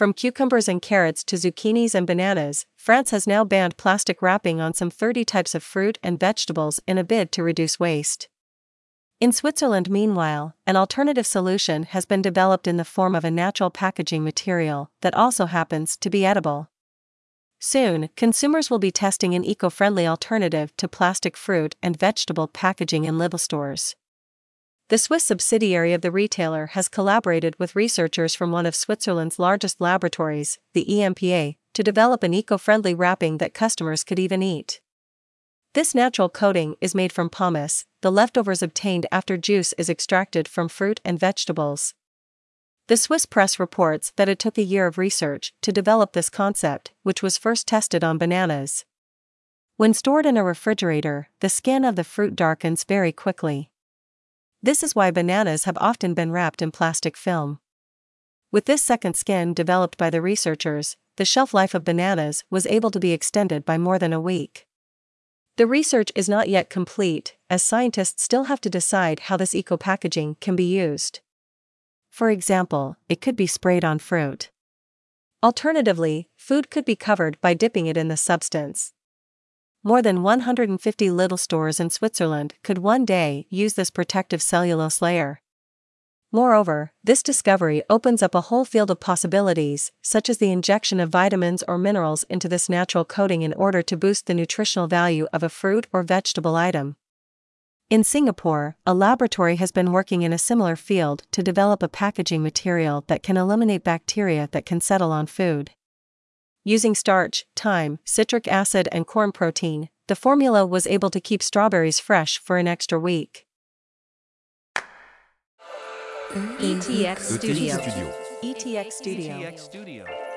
From cucumbers and carrots to zucchinis and bananas, France has now banned plastic wrapping on some 30 types of fruit and vegetables in a bid to reduce waste. In Switzerland, meanwhile, an alternative solution has been developed in the form of a natural packaging material that also happens to be edible. Soon, consumers will be testing an eco friendly alternative to plastic fruit and vegetable packaging in Lidl stores. The Swiss subsidiary of the retailer has collaborated with researchers from one of Switzerland's largest laboratories, the EMPA, to develop an eco friendly wrapping that customers could even eat. This natural coating is made from pomace, the leftovers obtained after juice is extracted from fruit and vegetables. The Swiss press reports that it took a year of research to develop this concept, which was first tested on bananas. When stored in a refrigerator, the skin of the fruit darkens very quickly. This is why bananas have often been wrapped in plastic film. With this second skin developed by the researchers, the shelf life of bananas was able to be extended by more than a week. The research is not yet complete, as scientists still have to decide how this eco packaging can be used. For example, it could be sprayed on fruit. Alternatively, food could be covered by dipping it in the substance. More than 150 Lidl stores in Switzerland could one day use this protective cellulose layer. Moreover, this discovery opens up a whole field of possibilities, such as the injection of vitamins or minerals into this natural coating in order to boost the nutritional value of a fruit or vegetable item. In Singapore, a laboratory has been working in a similar field to develop a packaging material that can eliminate bacteria that can settle on food. Using starch, thyme, citric acid, and corn protein, the formula was able to keep strawberries fresh for an extra week. ETX Studio. ETX Studio. ETX Studio.